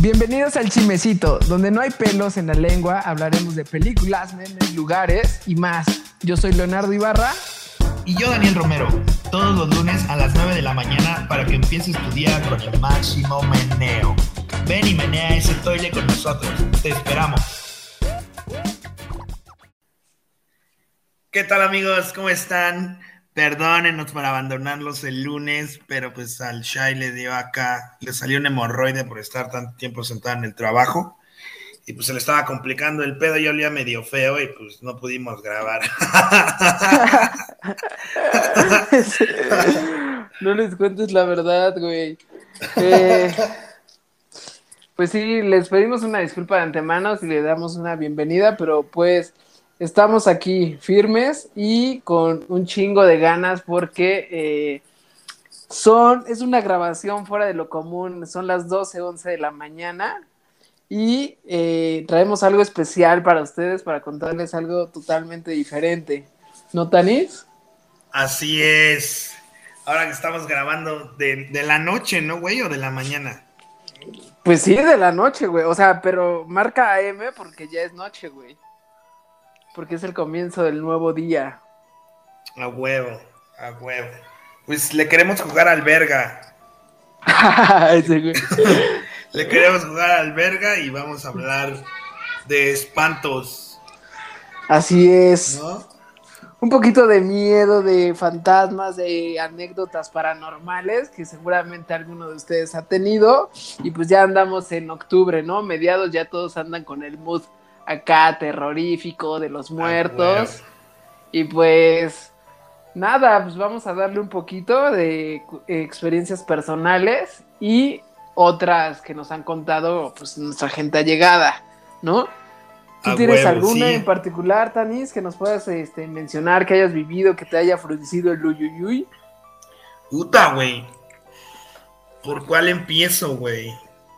Bienvenidos al Chimecito, donde no hay pelos en la lengua, hablaremos de películas, memes, lugares y más. Yo soy Leonardo Ibarra. Y yo, Daniel Romero, todos los lunes a las 9 de la mañana para que empieces tu día con el máximo meneo. Ven y menea ese toile con nosotros. Te esperamos. ¿Qué tal amigos? ¿Cómo están? Perdónenos por abandonarlos el lunes, pero pues al Shai le dio acá, le salió un hemorroide por estar tanto tiempo sentado en el trabajo y pues se le estaba complicando el pedo, yo olía medio feo y pues no pudimos grabar. no les cuentes la verdad, güey. Eh, pues sí, les pedimos una disculpa de antemano si le damos una bienvenida, pero pues estamos aquí firmes y con un chingo de ganas porque eh, son, es una grabación fuera de lo común, son las 12, 11 de la mañana y eh, traemos algo especial para ustedes, para contarles algo totalmente diferente. ¿No, Tanis? Así es. Ahora que estamos grabando de, de la noche, ¿no, güey? ¿O de la mañana? Pues sí, de la noche, güey. O sea, pero marca AM porque ya es noche, güey porque es el comienzo del nuevo día. A huevo, a huevo. Pues le queremos jugar al verga. le queremos jugar al verga y vamos a hablar de espantos. Así es. Un poquito de miedo, de fantasmas, de anécdotas paranormales que seguramente alguno de ustedes ha tenido. Y pues ya andamos en octubre, ¿no? Mediados ya todos andan con el mood acá terrorífico de los muertos. Y pues nada, pues vamos a darle un poquito de experiencias personales y otras que nos han contado pues nuestra gente allegada, ¿no? ¿Tú tienes alguna en particular, Tanis, que nos puedas este, mencionar, que hayas vivido, que te haya fruncido el uyuyuy? Puta, güey. ¿Por cuál empiezo, güey?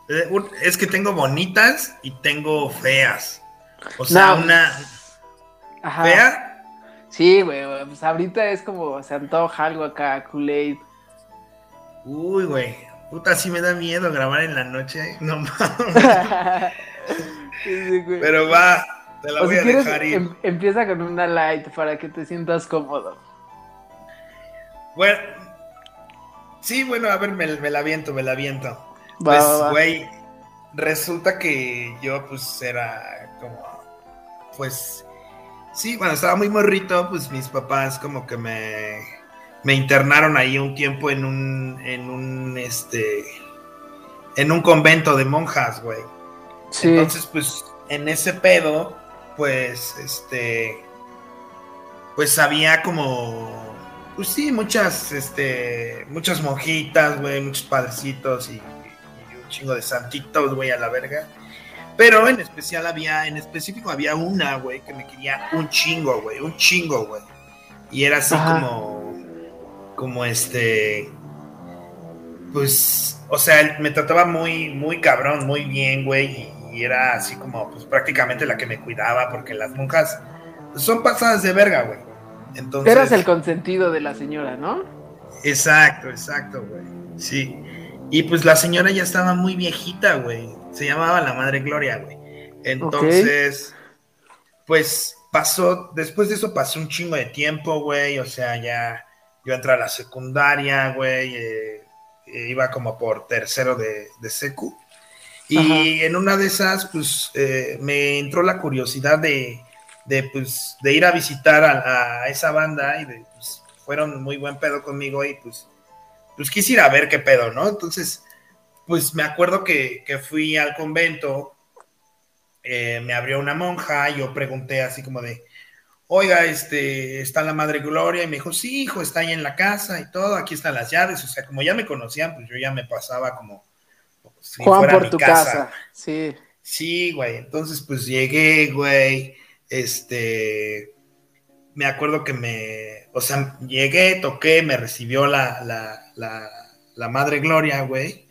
Eh, es que tengo bonitas y tengo feas. O sea, una. Ajá. ¿Fea? Sí, güey. Pues ahorita es como se antoja algo acá, Kool-Aid. Uy, güey. Puta, sí me da miedo grabar en la noche. No mames. Pero va, te la voy a dejar ir. Em, empieza con una light para que te sientas cómodo. Bueno. Sí, bueno, a ver, me, la aviento, me la aviento. pues, güey, resulta que yo, pues, era como pues sí, cuando estaba muy morrito, pues mis papás como que me, me internaron ahí un tiempo en un, en un, este, en un convento de monjas, güey. Sí. Entonces, pues, en ese pedo, pues, este, pues había como, pues sí, muchas, este, muchas monjitas, güey, muchos padrecitos y, y un chingo de santitos, güey, a la verga. Pero en especial había, en específico había una, güey, que me quería un chingo, güey, un chingo, güey. Y era así como, como este, pues, o sea, me trataba muy, muy cabrón, muy bien, güey. Y, era así como, pues prácticamente la que me cuidaba, porque las monjas son pasadas de verga, güey. Entonces. Eras el consentido de la señora, ¿no? Exacto, exacto, güey. Sí. Y pues la señora ya estaba muy viejita, güey. Se llamaba la Madre Gloria, güey. Entonces, pues pasó, después de eso pasó un chingo de tiempo, güey. O sea, ya yo entré a la secundaria, güey. Eh, eh, iba como por tercero de, de secu. Y en una de esas, pues, eh, me entró la curiosidad de, de, pues, de ir a visitar a, esa banda y de, pues, fueron muy buen pedo conmigo y pues, pues quise ir a ver qué pedo, ¿no? Entonces, pues me acuerdo que, fui al convento, eh, me abrió una monja, yo pregunté así como de, oiga, este, está la Madre Gloria, y me dijo, sí, hijo, está ahí en la casa y todo, aquí están las llaves, o sea, como ya me conocían, pues yo ya me pasaba como... Juan por tu casa. sí. Sí, güey, entonces pues llegué, güey, este, me acuerdo que me, o sea, llegué, toqué, me recibió la, la, la, Madre Gloria, güey,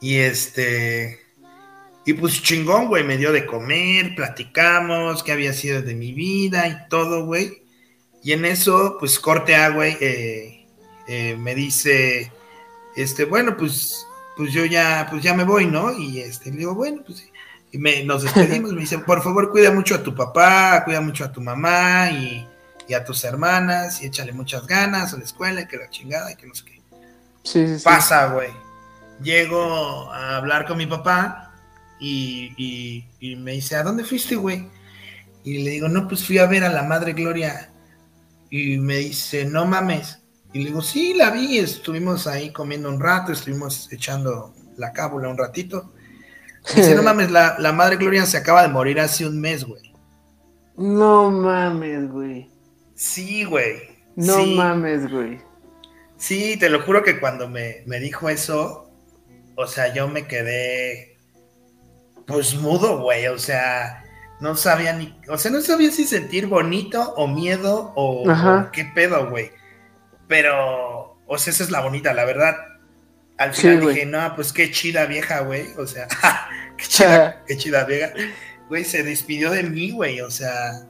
y este. Y pues chingón, güey, me dio de comer, platicamos, qué había sido de mi vida y todo, güey. Y en eso, pues corte a, güey, eh, eh, me dice, este, bueno, pues, pues yo ya, pues ya me voy, ¿no? Y este, le digo, bueno, pues y me, nos despedimos, me dice, por favor, cuida mucho a tu papá, cuida mucho a tu mamá y, a tus hermanas y échale muchas ganas a la escuela y que la chingada y que no sé qué. Sí, sí, Pasa, güey. Llego a hablar con mi papá y, y me dice, ¿a dónde fuiste, güey? Y le digo, no, pues fui a ver a la Madre Gloria. Y me dice, no mames. Y le digo, sí, la vi, estuvimos ahí comiendo un rato, estuvimos echando la cábula un ratito. dice, no mames, la, Madre Gloria se acaba de morir hace un mes, güey. No mames, güey. Sí, güey. No mames, güey. Sí, te lo juro que cuando me, me dijo eso, o sea, yo me quedé, pues mudo, güey, o sea no sabía ni, o sea, no sabía si sentir bonito o miedo o, qué pedo, güey. Pero, o sea, esa es la bonita, la verdad. Al final dije, no, pues qué chida vieja, güey. O sea, qué chida, qué chida vieja. Güey, se despidió de mí, güey. O sea,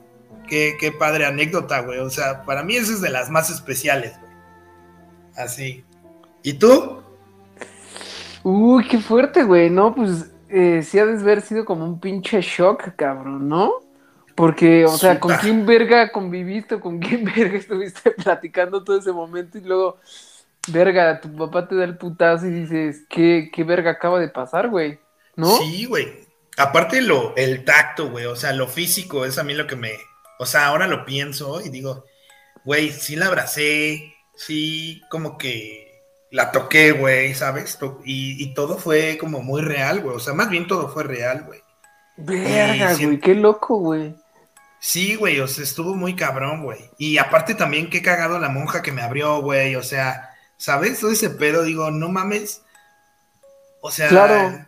qué, qué padre anécdota, güey. O sea, para mí esa es de las más especiales. Así. ¿Y tú? Uy, qué fuerte, güey. No, pues eh, sí ha de haber sido como un pinche shock, cabrón, ¿no? Porque, o sea, ¿con quién verga conviviste con quién verga estuviste platicando todo ese momento y luego, verga, tu papá te da el putazo y dices, ¿qué, qué verga acaba de pasar, güey? ¿No? Sí, güey. Aparte lo, el tacto, güey, o sea, lo físico es a mí lo que me, o sea, ahora lo pienso y digo, güey, sí la abracé, sí, como que la toqué, güey, ¿sabes? Y, todo fue como muy real, güey. O sea, más bien todo fue real, güey. Verga, güey, qué loco, güey. Sí, güey, o sea, estuvo muy cabrón, güey. Y aparte también qué cagado la monja que me abrió, güey. O sea, ¿sabes? Todo ese pedo, digo, no mames. O sea, claro.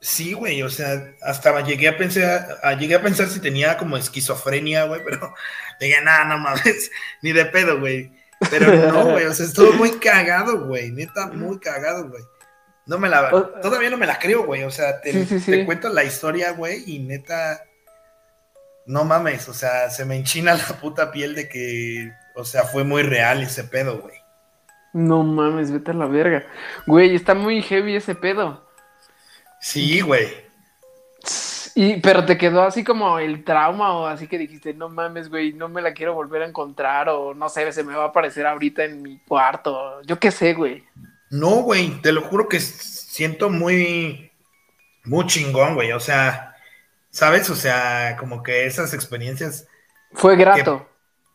sí, güey, o sea, hasta llegué a pensar, llegué a pensar si tenía como esquizofrenia, güey, pero dije, nada, no mames, ni de pedo, güey. Pero no, güey, o sea, estuvo muy cagado, güey, neta, muy cagado, güey. No me la, todavía no me la creo, güey, o sea, te, cuento la historia, güey, y neta, no mames, o sea, se me enchina la puta piel de que, o sea, fue muy real ese pedo, güey. No mames, vete a la verga. Güey, está muy heavy ese pedo. Sí, güey. Y, pero te quedó así como el trauma o así que dijiste, no mames, güey, no me la quiero volver a encontrar o no sé, se me va a aparecer ahorita en mi cuarto, yo qué sé, güey. No, güey, te lo juro que siento muy, muy chingón, güey, o sea, ¿sabes? O sea, como que esas experiencias... Fue grato.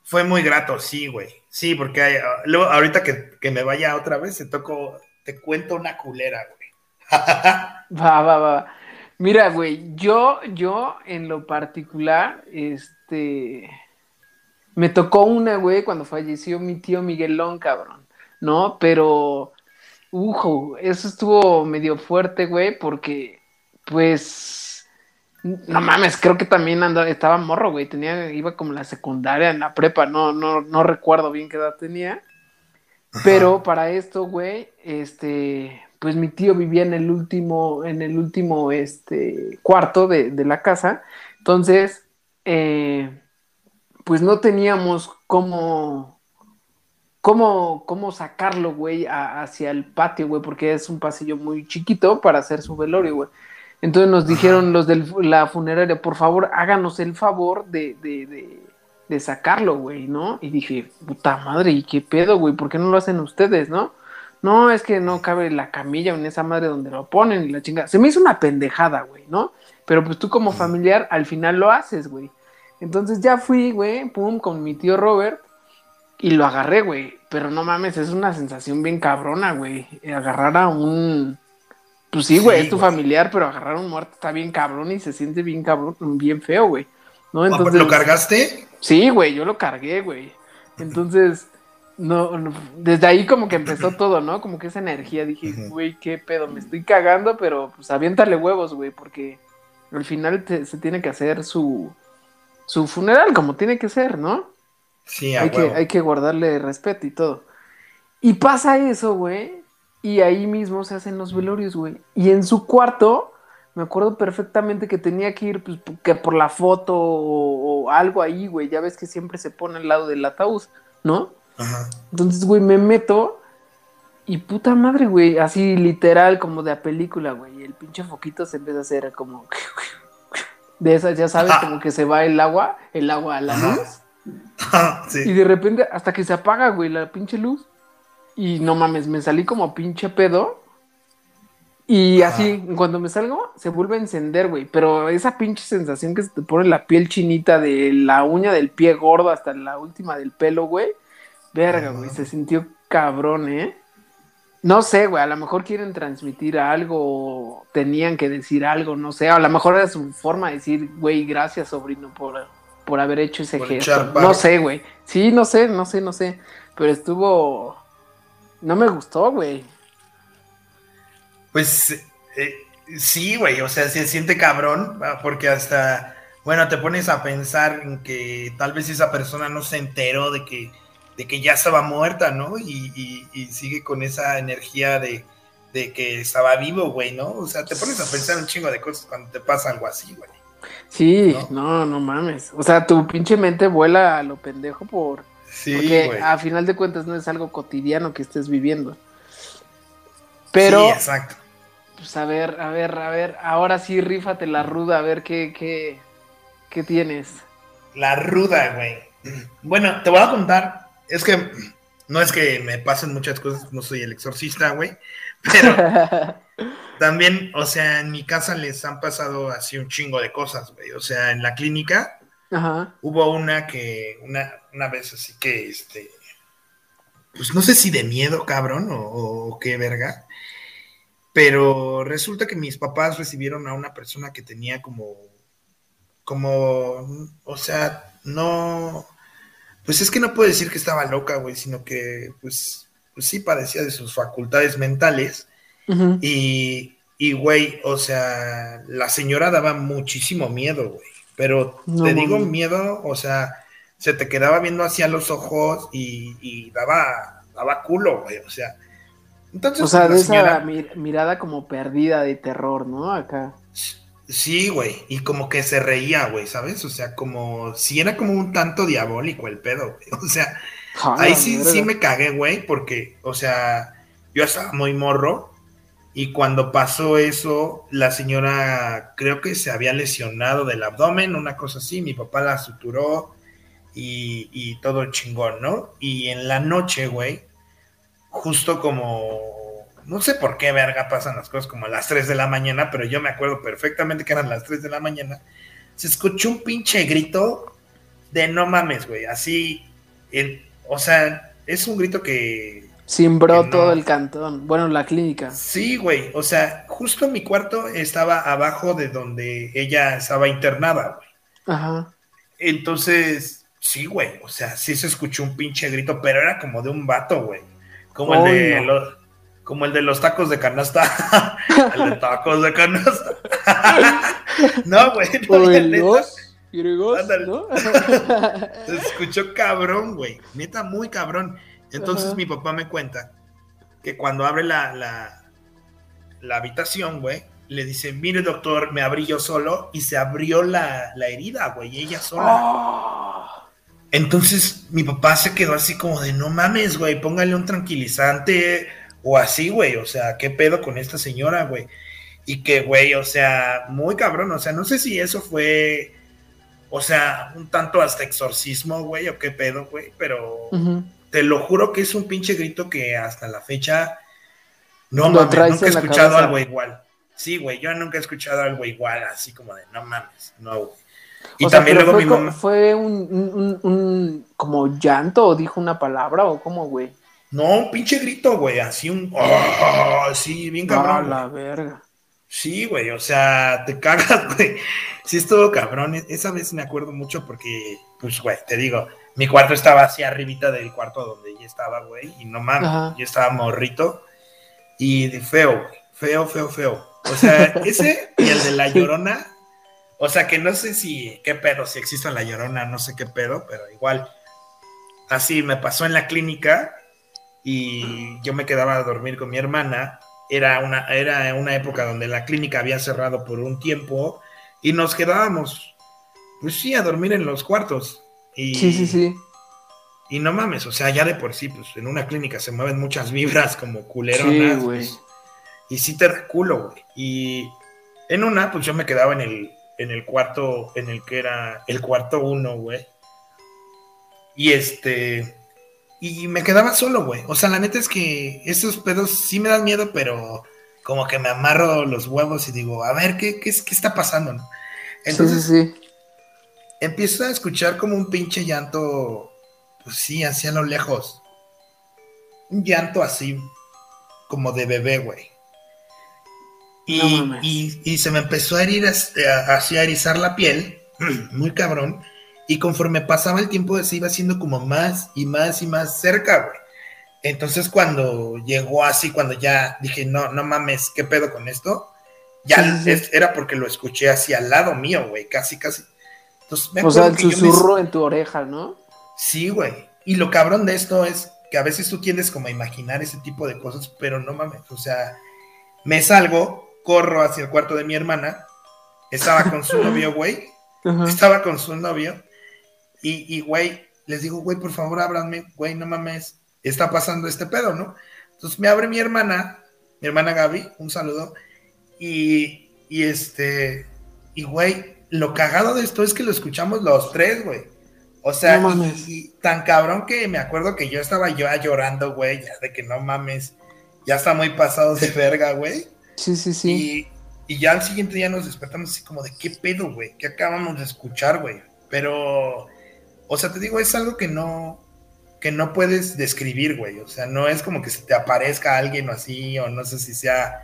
Fue muy grato, sí, güey. Sí, porque luego, ahorita que, que, me vaya otra vez, te toco, te cuento una culera, güey. va, va, va. Mira, güey, yo, yo en lo particular, este, me tocó una, güey, cuando falleció mi tío Miguelón, cabrón, ¿no? Pero, ujo, eso estuvo medio fuerte, güey, porque, pues, no mames, creo que también andaba, estaba morro, güey, tenía, iba como la secundaria en la prepa, no, no, no recuerdo bien qué edad tenía. Pero para esto, güey, este, pues mi tío vivía en el último, en el último este, cuarto de, la casa. Entonces, eh, pues no teníamos cómo, cómo, cómo sacarlo, güey, hacia el patio, güey, porque es un pasillo muy chiquito para hacer su velorio, güey. Entonces nos dijeron los de la funeraria, por favor, háganos el favor de, de, de, de sacarlo, güey, ¿no? Y dije, puta madre, ¿y qué pedo, güey? ¿Por qué no lo hacen ustedes, no? No, es que no cabe la camilla en esa madre donde lo ponen y la chinga. Se me hizo una pendejada, güey, ¿no? Pero pues tú como familiar al final lo haces, güey. Entonces ya fui, güey, pum, con mi tío Robert y lo agarré, güey. Pero no mames, es una sensación bien cabrona, güey. Agarrar a un... Pues sí, güey, es tu familiar, pero agarrar a un muerto está bien cabrón y se siente bien cabrón, bien feo, güey. ¿No? Entonces, ¿Lo cargaste? Sí, güey, yo lo cargué, güey. Entonces, no, desde ahí como que empezó todo, ¿no? Como que esa energía, dije, güey, qué pedo, me estoy cagando, pero pues aviéntale huevos, güey, porque al final se tiene que hacer su, su funeral como tiene que ser, ¿no? Sí, hay que, hay que guardarle respeto y todo. Y pasa eso, güey, y ahí mismo se hacen los velorios, güey. Y en su cuarto, me acuerdo perfectamente que tenía que ir, pues, que por la foto o, o algo ahí, güey, ya ves que siempre se pone al lado del ataúd, ¿no? Entonces, güey, me meto Y puta madre, güey, así literal como de la película, güey. El pinche foquito se empieza a hacer como... De esas, ya sabes, como que se va el agua, el agua a la luz. Y de repente, hasta que se apaga, güey, la pinche luz. Y no mames, me salí como pinche pedo. Y así, cuando me salgo, se vuelve a encender, güey. Pero esa pinche sensación que se te pone la piel chinita de la uña del pie gordo hasta la última del pelo, güey. Verga, güey, se sintió cabrón, ¿eh? No sé, güey, a lo mejor quieren transmitir algo, tenían que decir algo, no sé, a lo mejor era su forma de decir, güey, gracias, sobrino, por, por haber hecho ese gesto. No sé, güey. Sí, no sé, no sé, no sé. Pero estuvo. No me gustó, güey. Pues eh, sí, güey, o sea, se siente cabrón, porque hasta, bueno, te pones a pensar en que tal vez esa persona no se enteró de que de que ya estaba muerta, ¿no? Y, sigue con esa energía de, que estaba vivo, güey, ¿no? O sea, te pones a pensar un chingo de cosas cuando te pasa algo así, güey. Sí, ¿no? no, mames. O sea, tu pinche mente vuela a lo pendejo por... Sí, porque a final de cuentas no es algo cotidiano que estés viviendo. Pero... Sí, exacto. Pues a ver, a ver, a ver, ahora sí rífate la ruda, a ver qué, qué, qué tienes. La ruda, güey. Bueno, te voy a contar es que no es que me pasen muchas cosas, no soy el exorcista, güey, pero también, o sea, en mi casa les han pasado así un chingo de cosas, güey. O sea, en la clínica hubo una que, una, una vez así que, este, pues no sé si de miedo, cabrón, o, o qué verga, pero resulta que mis papás recibieron a una persona que tenía como, como, o sea, no pues es que no puedo decir que estaba loca, güey, sino que, pues, pues sí padecía de sus facultades mentales. Y, y, güey, o sea, la señora daba muchísimo miedo, güey. Pero te digo miedo, o sea, se te quedaba viendo hacia los ojos y, daba, daba culo, güey, o sea. Entonces, o sea, de esa mirada como perdida de terror, ¿no? Acá. Sí, güey, y como que se reía, güey, ¿sabes? O sea, como si era como un tanto diabólico el pedo, güey. O sea, ahí sí, sí me cagué, güey, porque, o sea, yo estaba muy morro y cuando pasó eso, la señora creo que se había lesionado del abdomen, una cosa así, mi papá la suturó y, y todo chingón, ¿no? Y en la noche, güey, justo como no sé por qué verga pasan las cosas como a las 3 de la mañana, pero yo me acuerdo perfectamente que eran las 3 de la mañana. Se escuchó un pinche grito de no mames, güey. Así, o sea, es un grito que... Simbró todo el cantón. Bueno, la clínica. Sí, güey. O sea, justo mi cuarto estaba abajo de donde ella estaba internada, güey. Ajá. Entonces, sí, güey. O sea, sí se escuchó un pinche grito, pero era como de un vato, güey. Como el de los como el de los tacos de canasta. el de tacos de canasta. no, güey. No, ¿no? Se escuchó cabrón, güey. Neta, muy cabrón. Entonces mi papá me cuenta que cuando abre la, la, la habitación, güey, le dice, mire doctor, me abrí yo solo y se abrió la, la herida, güey, ella sola. Ah. Entonces mi papá se quedó así como de, no mames, güey, póngale un tranquilizante, o así, güey, o sea, ¿qué pedo con esta señora, güey? Y que, güey, o sea, muy cabrón, o sea, no sé si eso fue, o sea, un tanto hasta exorcismo, güey, o qué pedo, güey, pero te lo juro que es un pinche grito que hasta la fecha, no mames, nunca he escuchado algo igual. Sí, güey, yo nunca he escuchado algo igual, así como de, no mames, no, güey. Y también luego mi mamá... ¿Fue un, un, un, como llanto o dijo una palabra o cómo, güey? No, un pinche grito, güey, así un. Oh, sí, bien cabrón. la verga. Sí, güey, o sea, te cagas, güey. Sí, es todo cabrón. E-, esa vez me acuerdo mucho porque, pues, güey, te digo, mi cuarto estaba así arribita del cuarto donde ella estaba, güey, y no mames, yo estaba morrito. Y de feo, feo, feo, feo. O sea, ese y el de la llorona. O sea, que no sé si, qué pedo, si existe la llorona, no sé qué pedo, pero igual. Así me pasó en la clínica y yo me quedaba a dormir con mi hermana. Era una, era una época donde la clínica había cerrado por un tiempo y nos quedábamos, pues sí, a dormir en los cuartos. Y, sí, sí, sí. Y no mames, o sea, ya de por sí, pues en una clínica se mueven muchas vibras como culeronas. Sí, güey. y sí te da culo, güey. Y en una, pues yo me quedaba en el, en el cuarto, en el que era el cuarto uno, güey. Y este, y me quedaba solo, güey. O sea, la neta es que esos pedos sí me dan miedo, pero como que me amarro los huevos y digo, a ver, ¿qué, qué, qué está pasando? Entonces, sí, sí, empiezo a escuchar como un pinche llanto, pues sí, hacia lo lejos. Un llanto así, como de bebé, güey. Y, y, se me empezó a herir, este, así a erizar la piel, muy cabrón. Y conforme pasaba el tiempo, se iba haciendo como más y más y más cerca, güey. Entonces, cuando llegó así, cuando ya dije, no, no mames, ¿qué pedo con esto? Ya era porque lo escuché así al lado mío, güey, casi, casi. Entonces, o sea, el susurro en tu oreja, ¿no? Sí, güey. Y lo cabrón de esto es que a veces tú tiendes como a imaginar ese tipo de cosas, pero no mames, o sea, me salgo, corro hacia el cuarto de mi hermana, estaba con su novio, güey, estaba con su novio, y, güey, les digo, güey, por favor, ábranme, güey, no mames, está pasando este pedo, ¿no? Entonces me abre mi hermana, mi hermana Gaby, un saludo, y, y este, y güey, lo cagado de esto es que lo escuchamos los tres, güey. O sea, y, tan cabrón que me acuerdo que yo estaba yo llorando, güey, ya de que no mames, ya está muy pasado de verga, güey. Sí, sí, sí. Y, y, ya al siguiente día nos despertamos así como de qué pedo, güey, qué acabamos de escuchar, güey. Pero o sea, te digo, es algo que no, que no puedes describir, güey. O sea, no es como que se te aparezca alguien o así, o no sé si sea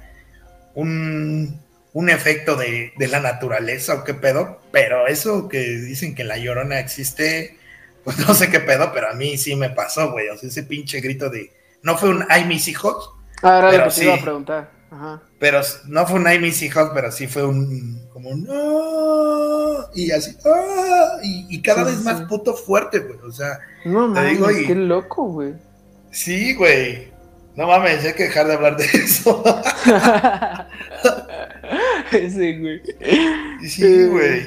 un, un efecto de, la naturaleza o qué pedo, pero eso que dicen que la llorona existe, pues no sé qué pedo, pero a mí sí me pasó, güey. O sea, ese pinche grito de, no fue un, ay, mis hijos. Ah, era lo que te iba a preguntar. Ajá. Pero no fue un ay, mis hijos, pero sí fue un, como, no, y así, ¡ah! y, cada vez más puto fuerte, güey, o sea, no te digo, qué loco, güey. Sí, güey, no mames, hay que dejar de hablar de eso. sí, güey. Sí, eh, güey.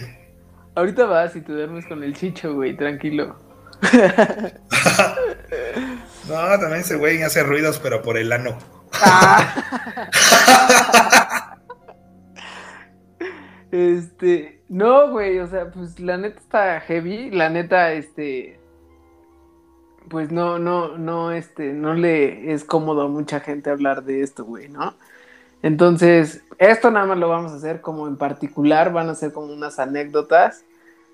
ahorita vas y te duermes con el chicho, güey, tranquilo. no, también ese güey hace ruidos, pero por el ano. Ah. Este, no, güey, o sea, pues la neta está heavy, la neta, este, pues no, no, no, este, no le es cómodo a mucha gente hablar de esto, güey, ¿no? Entonces, esto nada más lo vamos a hacer como en particular, van a ser como unas anécdotas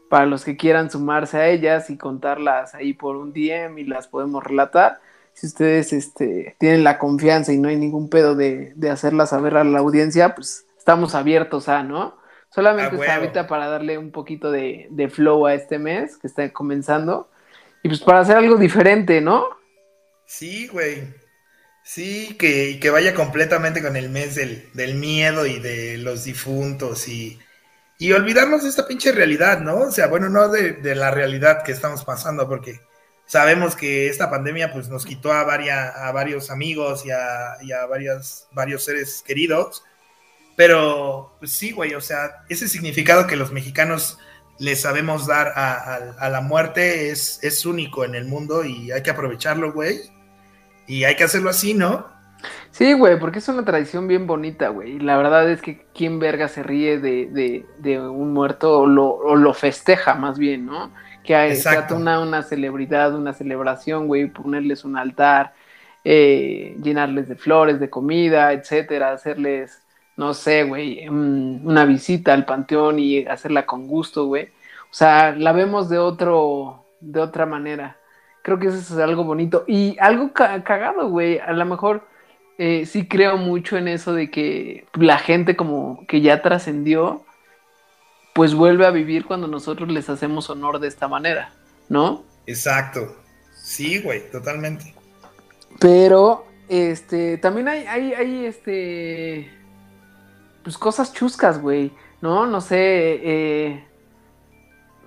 para los que quieran sumarse a ellas y contarlas ahí por un DM y las podemos relatar. Si ustedes este, tienen la confianza y no hay ningún pedo de, de hacerlas saber a la audiencia, pues estamos abiertos a, ¿no? Solamente está ahorita para darle un poquito de, flow a este mes que está comenzando. Y pues para hacer algo diferente, ¿no? Sí, güey. Sí, que, que vaya completamente con el mes del, miedo y de los difuntos y, y, olvidarnos de esta pinche realidad, ¿no? O sea, bueno, no de, la realidad que estamos pasando, porque sabemos que esta pandemia pues nos quitó a, a varios amigos y a, y a varios seres queridos pero, pues sí, güey, o sea, ese significado que los mexicanos le sabemos dar a, la muerte es, es, único en el mundo y hay que aprovecharlo, güey. Y hay que hacerlo así, ¿no? Sí, güey, porque es una tradición bien bonita, güey. La verdad es que quién verga se ríe de, de, un muerto o lo, o lo, festeja más bien, ¿no? Que hay una, una celebridad, una celebración, güey, ponerles un altar, eh, llenarles de flores, de comida, etcétera, hacerles no sé, güey, una visita al panteón y hacerla con gusto, güey. O sea, la vemos de otro, de otra manera. Creo que eso es algo bonito. Y algo cagado, güey. A lo mejor eh, sí creo mucho en eso de que la gente como que ya trascendió, pues vuelve a vivir cuando nosotros les hacemos honor de esta manera, ¿no? Exacto. Sí, güey, totalmente. Pero, este, también hay, hay, hay, este, pues cosas chuscas, güey, ¿no? No sé, eh,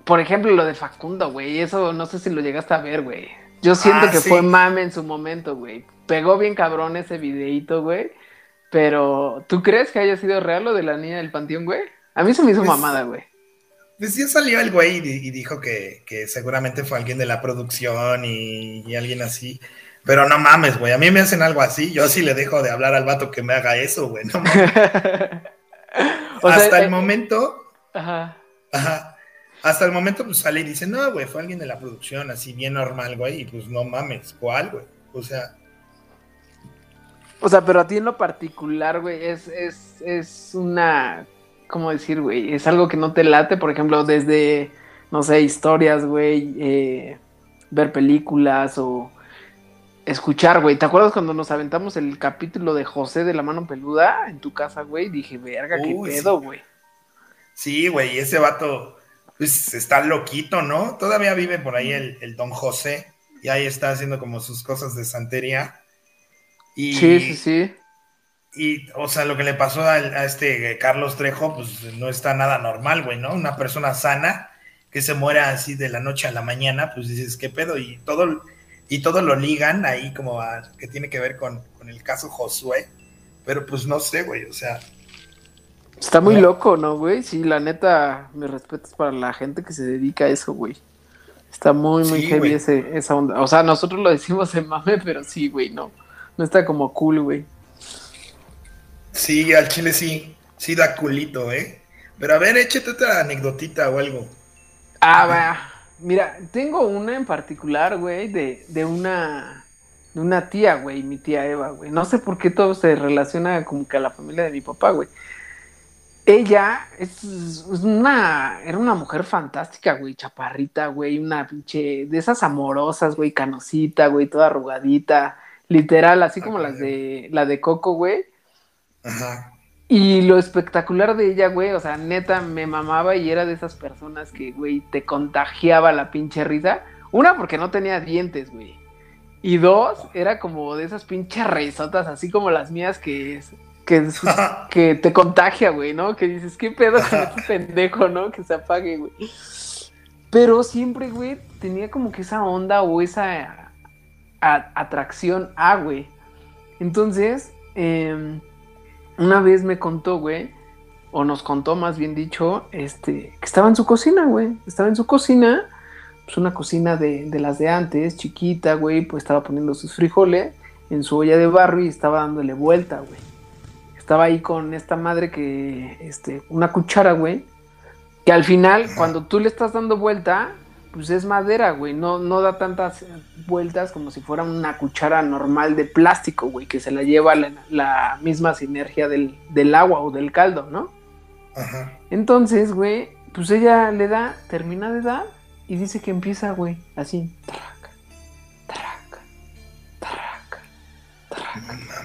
por ejemplo, lo de Facundo, güey, eso no sé si lo llegaste a ver, güey. Yo siento ah, que fue mame en su momento, güey. Pegó bien cabrón ese videíto, güey. Pero, ¿tú crees que haya sido real lo de la niña del panteón, güey? A mí se me hizo pues, mamada, güey. pues ya salió el güey y, dijo que, seguramente fue alguien de la producción y, alguien así. Pero no mames, güey. A mí me hacen algo así. Yo sí le dejo de hablar al vato que me haga eso, güey. No mames. Hasta el eh, momento. Ajá. Ajá. Hasta el momento, pues sale y dice, no, güey, fue alguien de la producción, así bien normal, güey. Y pues no mames, ¿cuál, güey? O sea. O sea, pero a ti en lo particular, güey, es, es, es una ¿cómo decir, güey? Es algo que no te late, por ejemplo, desde, no sé, historias, güey, eh, ver películas o escuchar, güey. ¿Te acuerdas cuando nos aventamos el capítulo de José de la mano peluda en tu casa, güey? Dije, verga, qué pedo, güey. Sí, güey, ese vato, pues está loquito, ¿no? Todavía vive por ahí el, el don José y ahí está haciendo como sus cosas de santería. Y, sí, sí, sí. Y, o sea, lo que le pasó a, este Carlos Trejo, pues no está nada normal, güey, ¿no? Una persona sana que se muera así de la noche a la mañana, pues dices, ¿qué pedo? Y todo, y todo lo ligan ahí como a, que tiene que ver con, el caso Josué, pero pues no sé, güey, o sea. Está muy loco, ¿no, güey? Sí, la neta, me respetas para la gente que se dedica a eso, güey. Está muy, muy heavy ese, esa onda. O sea, nosotros lo decimos en mame, pero sí, güey, no. No está como cool, güey. Sí, al chile sí. Sí da culito, ¿eh? Pero a ver, échate otra anecdotita o algo. Ah, va. Mira, tengo una en particular, güey, de, de una de una tía, güey, mi tía Eva, güey. No sé por qué todo se relaciona como que a la familia de mi papá, güey. Ella es, una, era una mujer fantástica, güey, chaparrita, güey, una pinche, de esas amorosas, güey, canosita, güey, toda arrugadita, literal, así como las de, la de Coco, güey. Ajá. Y lo espectacular de ella, güey, o sea, neta, me mamaba y era de esas personas que, güey, te contagiaba la pinche risa. Una, porque no tenía dientes, güey. Y dos, era como de esas pinches risotas, así como las mías, que que, que te contagia, güey, ¿no? Que dices, ¿qué pedo con este pendejo, no? Que se apague, güey. Pero siempre, güey, tenía como que esa onda o esa atracción a, güey. Entonces, eh, una vez me contó, güey, o nos contó más bien dicho, este, que estaba en su cocina, güey. Estaba en su cocina, pues una cocina de, las de antes, chiquita, güey, pues estaba poniendo sus frijoles en su olla de barro y estaba dándole vuelta, güey. Estaba ahí con esta madre que, este, una cuchara, güey, que al final, cuando tú le estás dando vuelta, pues es madera, güey, no, no da tantas vueltas como si fuera una cuchara normal de plástico, güey, que se la lleva la, misma sinergia del, agua o del caldo, ¿no? Ajá. Entonces, güey, pues ella le da, termina de dar y dice que empieza, güey, así, traca, traca, traca, traca.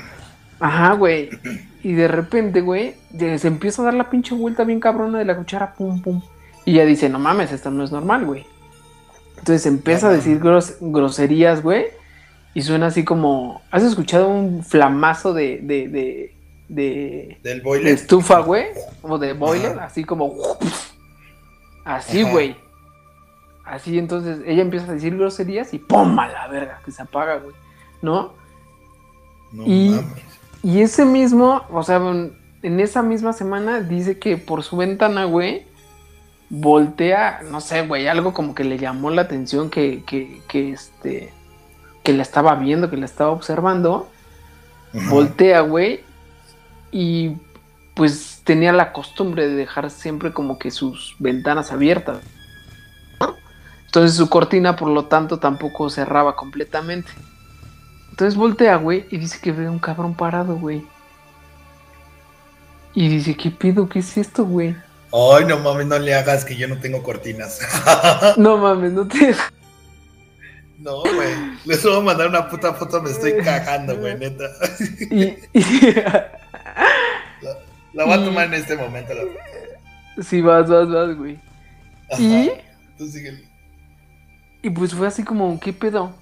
Ajá, güey. Y de repente, güey, se empieza a dar la pinche vuelta bien cabrona de la cuchara, pum, pum. Y ella dice, no mames, esto no es normal, güey. Entonces empieza a decir groserías, güey. Y suena así como. ¿Has escuchado un flamazo de. de, de, de Del boiler. estufa, güey. Como de boiler. Así como. Así, güey. Así, entonces ella empieza a decir groserías y ¡pum! a la verga, que se apaga, güey. ¿No? No y, mames. y ese mismo, o sea, en esa misma semana dice que por su ventana, güey, voltea, no sé, güey, algo como que le llamó la atención que, que, que este, que la estaba viendo, que la estaba observando. Voltea, güey, y pues tenía la costumbre de dejar siempre como que sus ventanas abiertas. Entonces su cortina, por lo tanto, tampoco cerraba completamente. Entonces voltea, güey, y dice que ve un cabrón parado, güey. Y dice, ¿qué pido? ¿Qué es esto, güey? Ay, no mames, no le hagas que yo no tengo cortinas. no mames, no te. No, güey. Les voy a mandar una puta foto, me estoy cagando, güey, neta. Y, La, voy a tomar en este momento. La... Sí, vas, vas, vas, güey. Y. Y pues fue así como, ¿qué pedo?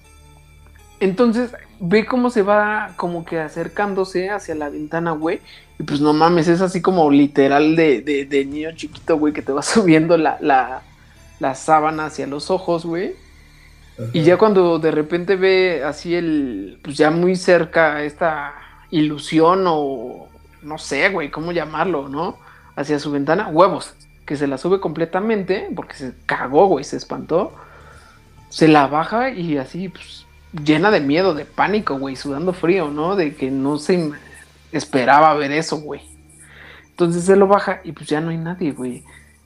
Entonces, ve cómo se va como que acercándose hacia la ventana, güey. Y pues no mames, es así como literal de, de, niño chiquito, güey, que te va subiendo la, la, la sábana hacia los ojos, güey. Y ya cuando de repente ve así el, pues ya muy cerca esta ilusión o no sé, güey, cómo llamarlo, ¿no? Hacia su ventana, huevos. que se la sube completamente, porque se cagó, güey, se espantó. Se la baja y así, pues, llena de miedo, de pánico, güey, sudando frío, ¿no? De que no se esperaba ver eso, güey. Entonces se lo baja y pues ya no hay nadie, güey.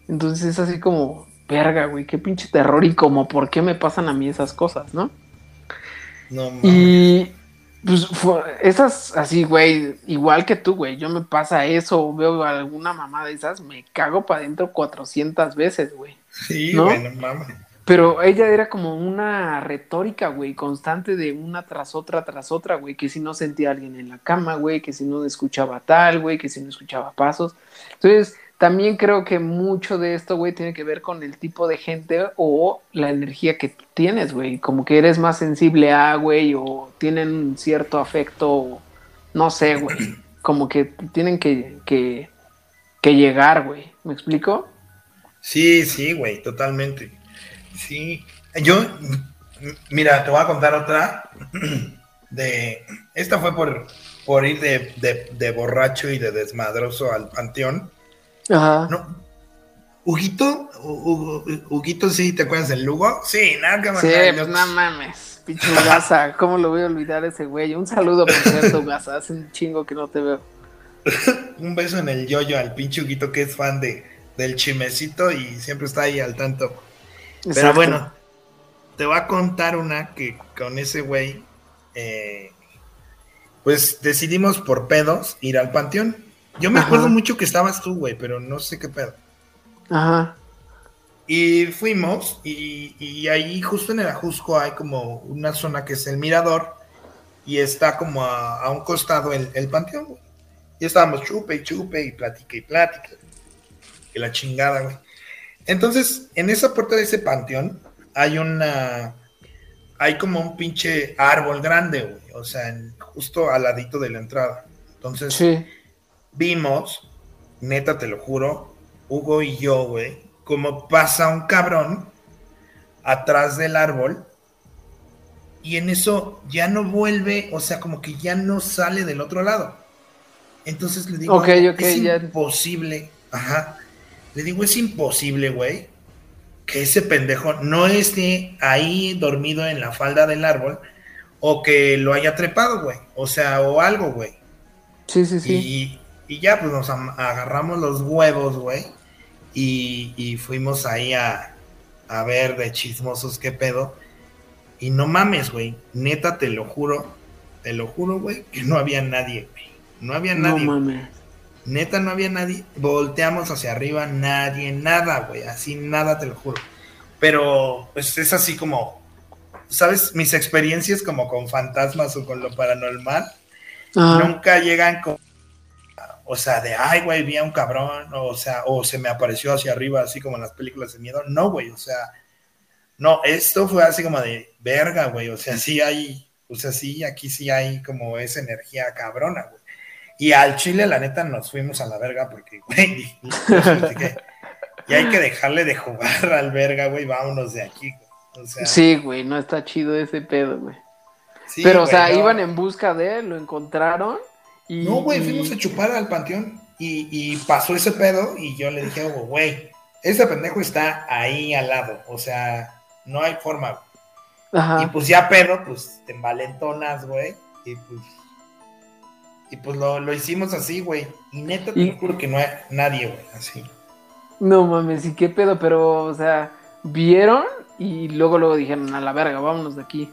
Entonces es así como, verga, güey, qué pinche terror y como, ¿por qué me pasan a mí esas cosas, no? No mames. Y pues esas así, güey, igual que tú, güey, yo me pasa eso o veo alguna mamá de esas, me cago para adentro 400 veces, güey. Sí, güey, no mames. Pero ella era como una retórica, güey, constante de una tras otra, tras otra, güey, que si no sentía a alguien en la cama, güey, que si no escuchaba tal, güey, que si no escuchaba pasos. Entonces, también creo que mucho de esto, güey, tiene que ver con el tipo de gente o la energía que tienes, güey. Como que eres más sensible a, güey, o tienen un cierto afecto, no sé, güey. Como que tienen que, que, que llegar, güey. ¿Me explico? Sí, sí, güey, totalmente. Sí, yo, mira, te voy a contar otra de, esta fue por, por ir de, borracho y de desmadroso al panteón. Ajá. No, Huguito, Huguito, sí, ¿te acuerdas del Lugo? Sí, nada que más. Sí, pues no mames, pinche Gaza, ¿cómo lo voy a olvidar ese güey? Un saludo, por cierto, Gaza, hace un chingo que no te veo. un beso en el yoyo al pinche Huguito que es fan de, del chimecito y siempre está ahí al tanto. Pero bueno, te voy a contar una que con ese güey, eh, pues decidimos por pedos ir al panteón. Yo me acuerdo mucho que estabas tú, güey, pero no sé qué pedo. Ajá. Y fuimos, y, ahí justo en el Ajusco hay como una zona que es el mirador, y está como a, un costado el, el panteón, güey. Y estábamos chupe y chupe, y plática y plática. Que la chingada, güey. Entonces, en esa puerta de ese panteón hay una. Hay como un pinche árbol grande, güey. O sea, justo al ladito de la entrada. Entonces, vimos, neta, te lo juro, Hugo y yo, güey, como pasa un cabrón atrás del árbol y en eso ya no vuelve, o sea, como que ya no sale del otro lado. Entonces le digo, es imposible, ajá, le digo, es imposible, güey, que ese pendejo no esté ahí dormido en la falda del árbol o que lo haya trepado, güey. O sea, o algo, güey. Sí, sí, sí. Y, ya, pues nos agarramos los huevos, güey. Y, fuimos ahí a, a ver de chismosos qué pedo. Y no mames, güey. Neta, te lo juro. Te lo juro, güey, que no había nadie, güey. No había nadie. No mames. Neta, no había nadie. Volteamos hacia arriba, nadie, nada, güey. Así nada, te lo juro. Pero, pues es así como, ¿sabes? Mis experiencias como con fantasmas o con lo paranormal nunca llegan con. O sea, de, ay, güey, vi a un cabrón, o sea, o se me apareció hacia arriba, así como en las películas de miedo. No, güey, o sea, no, esto fue así como de verga, güey. O sea, sí hay, o sea, sí, aquí sí hay como esa energía cabrona, güey. Y al Chile, la neta, nos fuimos a la verga porque, güey, y hay que dejarle de jugar al verga, güey, vámonos de aquí. O sea, sí, güey, no está chido ese pedo, güey. Pero, o sea, iban en busca de él, lo encontraron. Y, no, güey, fuimos a chupar al panteón y, pasó ese pedo y yo le dije, güey, ese pendejo está ahí al lado, o sea, no hay forma. Ajá. Y pues ya pedo, pues te envalentonas, güey, y pues y pues lo, hicimos así, güey. Y neta, te juro que no hay nadie, güey, así. No mames, ¿y qué pedo? Pero, o sea, vieron y luego luego dijeron, a la verga, vámonos de aquí.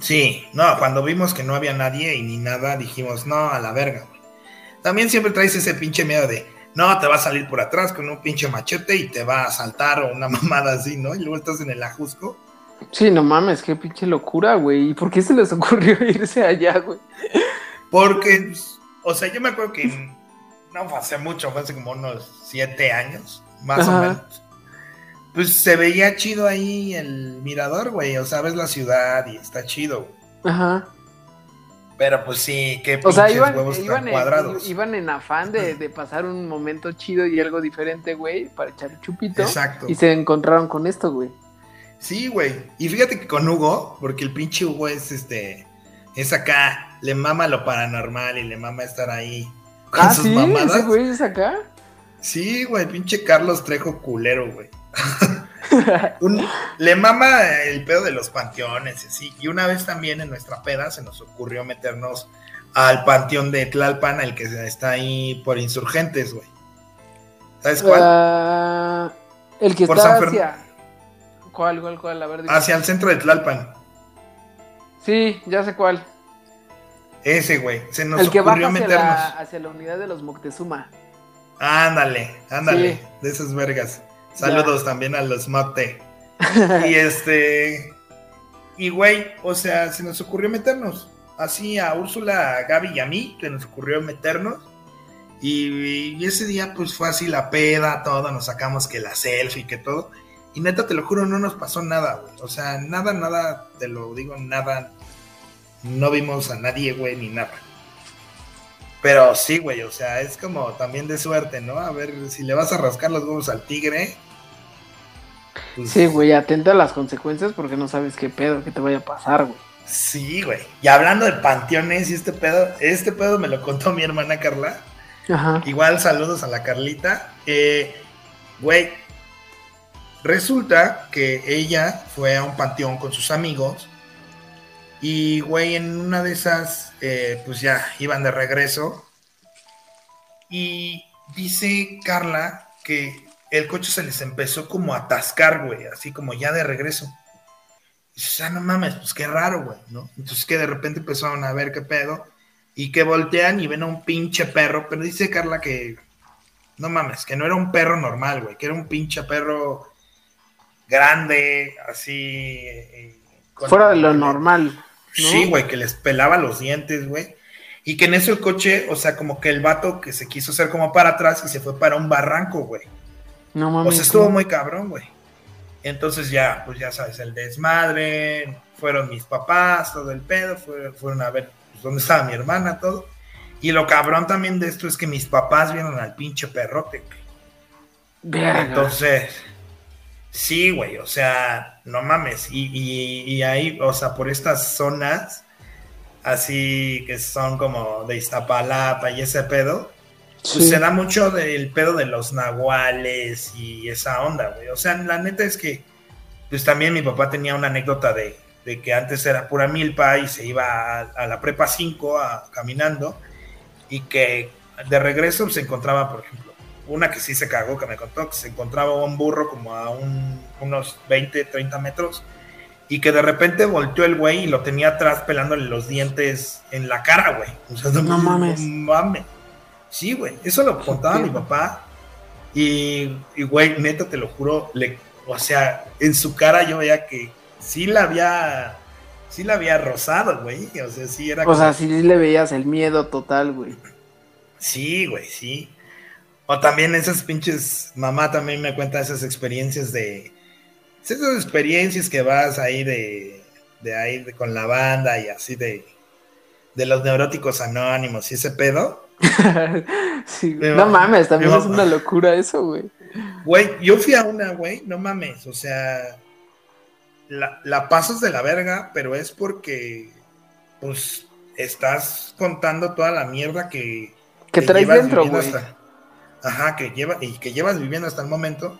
Sí, no, cuando vimos que no había nadie y ni nada, dijimos, no, a la verga, güey. También siempre traes ese pinche miedo de, no, te va a salir por atrás con un pinche machete y te va a saltar o una mamada así, ¿no? Y luego estás en el ajusco. Sí, no mames, qué pinche locura, güey. ¿Y por qué se les ocurrió irse allá, güey? Porque pues, o sea, yo me acuerdo que no fue hace mucho, fue hace como unos siete años, más o menos. Pues se veía chido ahí el mirador, güey. O sea, ves la ciudad y está chido, güey. Ajá. Pero pues sí, qué o sea, iban, huevos iban cuadrados. En, iban en afán de, de, pasar un momento chido y algo diferente, güey, para echar chupito. Exacto. Y se encontraron con esto, güey. Sí, güey. Y fíjate que con Hugo, porque el pinche Hugo es este. Es acá le mama lo paranormal y le mama estar ahí con ¿Ah, sus ¿sí? mamadas. ¿Ese güey es acá? Sí, güey, pinche Carlos Trejo culero, güey. le mama el pedo de los panteones y así. Y una vez también en nuestra peda se nos ocurrió meternos al panteón de Tlalpan, el que está ahí por insurgentes, güey. ¿Sabes cuál? Ah, el que está hacia... ¿Cuál, cuál, cuál? A ver, hacia el centro de Tlalpan. Sí, ya sé cuál. Ese, güey. Se nos el que ocurrió hacia meternos. La, hacia la unidad de los Moctezuma. Ándale, ándale. De esas vergas. Saludos también a los Mate. y este. Y güey, o sea, se nos ocurrió meternos. Así a Úrsula, a Gaby y a mí, que nos ocurrió meternos. Y, ese día, pues fue así la peda, todo, nos sacamos que la selfie, que todo. Y neta, te lo juro, no nos pasó nada, güey. O sea, nada, nada, te lo digo, nada. No vimos a nadie, güey, ni nada. Pero sí, güey, o sea, es como también de suerte, ¿no? A ver, si le vas a rascar los huevos al tigre, pues, sí, güey, atenta a las consecuencias porque no sabes qué pedo, qué te vaya a pasar, güey. Sí, güey. Y hablando de panteones y este pedo, este pedo me lo contó mi hermana Carla. Ajá. Igual saludos a la Carlita. Eh, güey, resulta que ella fue a un panteón con sus amigos. Y, güey, en una de esas, eh, pues ya iban de regreso. Y dice Carla que el coche se les empezó como a atascar, güey, así como ya de regreso. Y dices, ah, no mames, pues qué raro, güey, ¿no? Entonces que de repente empezaron a ver qué pedo y que voltean y ven a un pinche perro, pero dice Carla que, no mames, que no era un perro normal, güey, que era un pinche perro grande, así... Eh, Fuera de lo normal. Sí, güey, que les pelaba los dientes, güey. Y que en eso el coche, o sea, como que el vato que se quiso hacer como para atrás y se fue para un barranco, güey. No mames. Pues estuvo muy cabrón, güey. Entonces ya, pues ya sabes, el desmadre, fueron mis papás, todo el pedo, fueron, a ver pues, dónde estaba mi hermana, todo. Y lo cabrón también de esto es que mis papás vieron al pinche perrote, güey. Entonces, sí, güey, o sea, no mames. Y, y, y, ahí, o sea, por estas zonas, así que son como de Iztapalapa y ese pedo, pues se da mucho del pedo de los nahuales y esa onda, güey. O sea, la neta es que, pues también mi papá tenía una anécdota de, que antes era pura milpa y se iba a, la prepa 5 caminando y que de regreso se encontraba, por ejemplo, una que sí se cagó, que me contó, que se encontraba un burro como a unos 20, 30 metros y que de repente volteó el güey y lo tenía atrás pelándole los dientes en la cara, güey. O sea, no, mames. mames. Sí, güey, eso lo contaba mi papá. Y, güey, neta, te lo juro, le, o sea, en su cara yo veía que sí la había, sí la había rozado, güey. O sea, sí era. O sea, sí le veías el miedo total, güey. Sí, güey, sí. O también esas pinches, mamá también me cuenta esas experiencias de, esas experiencias que vas ahí de, de ahí con la banda y así de, de los neuróticos anónimos y ese pedo no mames, también es una locura eso, güey. Güey, yo fui a una, güey, no mames, o sea, la, pasas de la verga, pero es porque, pues, estás contando toda la mierda que, que, traes dentro, güey. Ajá, que lleva, y que llevas viviendo hasta el momento.